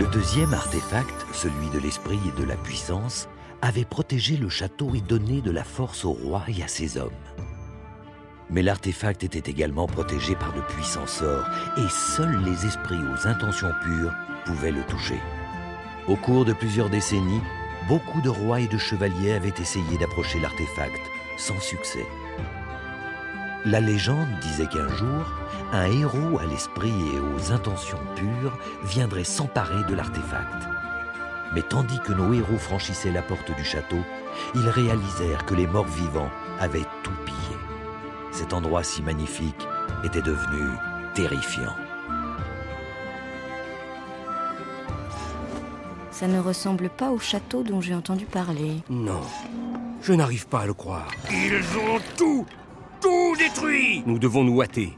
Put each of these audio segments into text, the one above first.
Le deuxième artefact, celui de l'esprit et de la puissance, avait protégé le château et donné de la force au roi et à ses hommes. Mais l'artefact était également protégé par de puissants sorts, et seuls les esprits aux intentions pures pouvaient le toucher. Au cours de plusieurs décennies, beaucoup de rois et de chevaliers avaient essayé d'approcher l'artefact, sans succès. La légende disait qu'un jour, un héros à l'esprit et aux intentions pures viendrait s'emparer de l'artefact. Mais tandis que nos héros franchissaient la porte du château, ils réalisèrent que les morts vivants avaient tout pillé. Cet endroit si magnifique était devenu terrifiant. Ça ne ressemble pas au château dont j'ai entendu parler. Non, je n'arrive pas à le croire. Ils ont tout, tout détruit Nous devons nous hâter.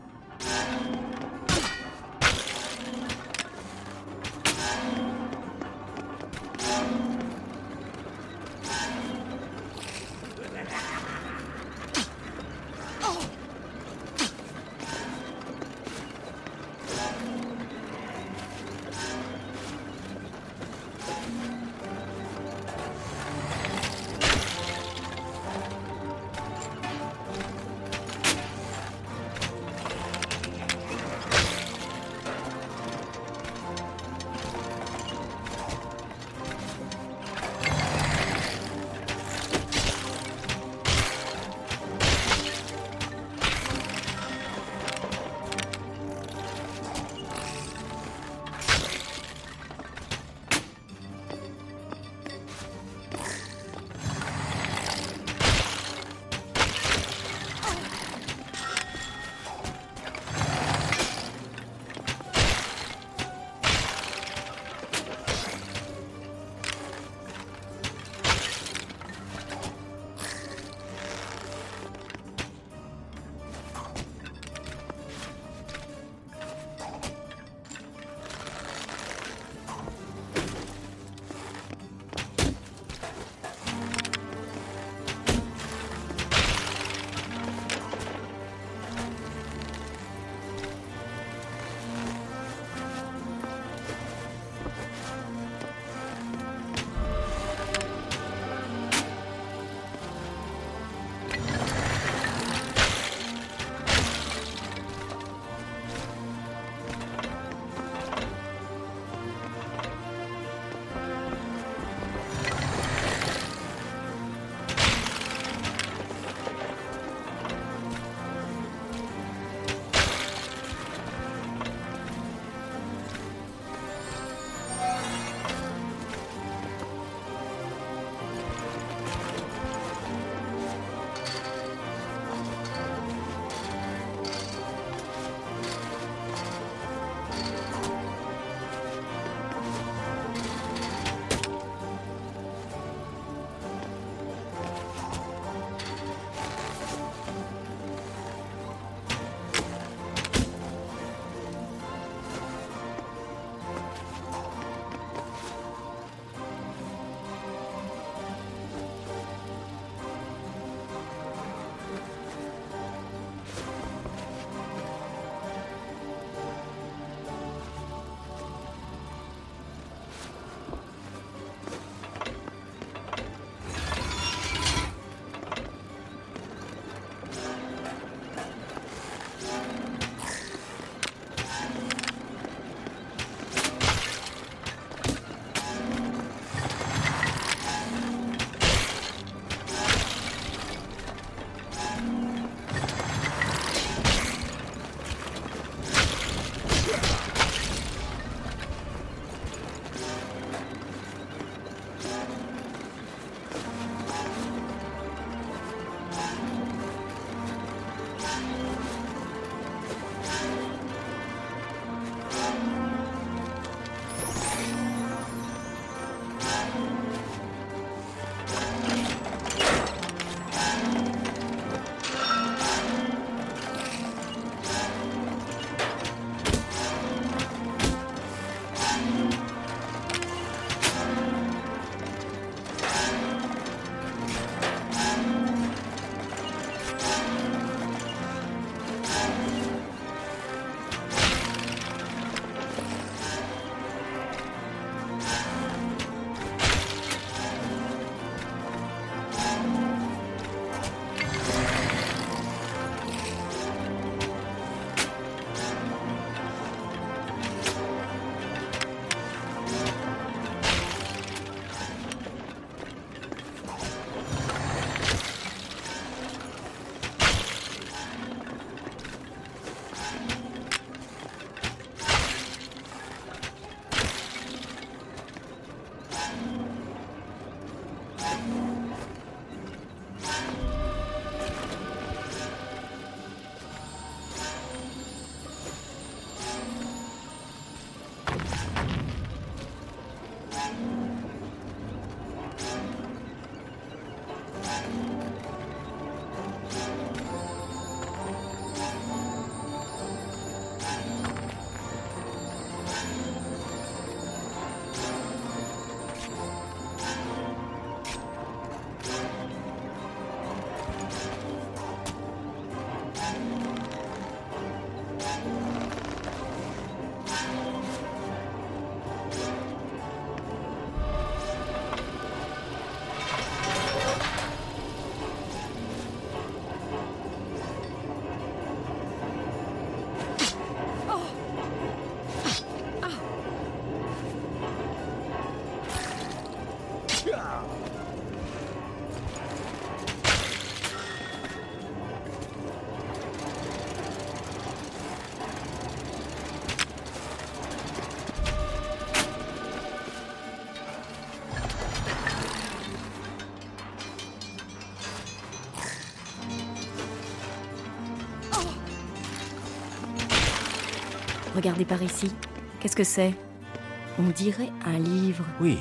Regardez par ici. Qu'est-ce que c'est? On dirait un livre. Oui,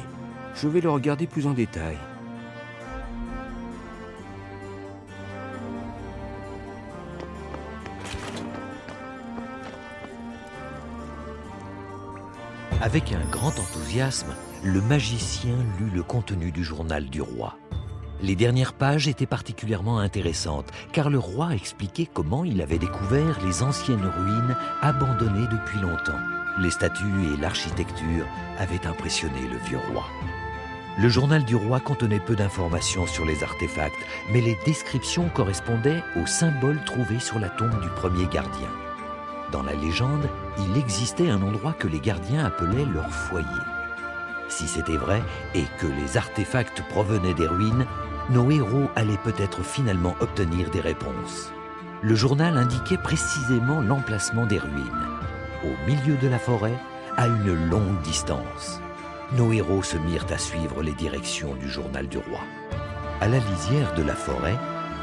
je vais le regarder plus en détail. Avec un grand enthousiasme, le magicien lut le contenu du journal du roi. Les dernières pages étaient particulièrement intéressantes, car le roi expliquait comment il avait découvert les anciennes ruines abandonnées depuis longtemps. Les statues et l'architecture avaient impressionné le vieux roi. Le journal du roi contenait peu d'informations sur les artefacts, mais les descriptions correspondaient aux symboles trouvés sur la tombe du premier gardien. Dans la légende, il existait un endroit que les gardiens appelaient leur foyer. Si c'était vrai et que les artefacts provenaient des ruines, nos héros allaient peut-être finalement obtenir des réponses. Le journal indiquait précisément l'emplacement des ruines, au milieu de la forêt, à une longue distance. Nos héros se mirent à suivre les directions du journal du roi. À la lisière de la forêt,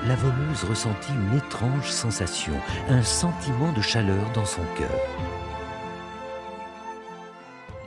la voleuse ressentit une étrange sensation, un sentiment de chaleur dans son cœur.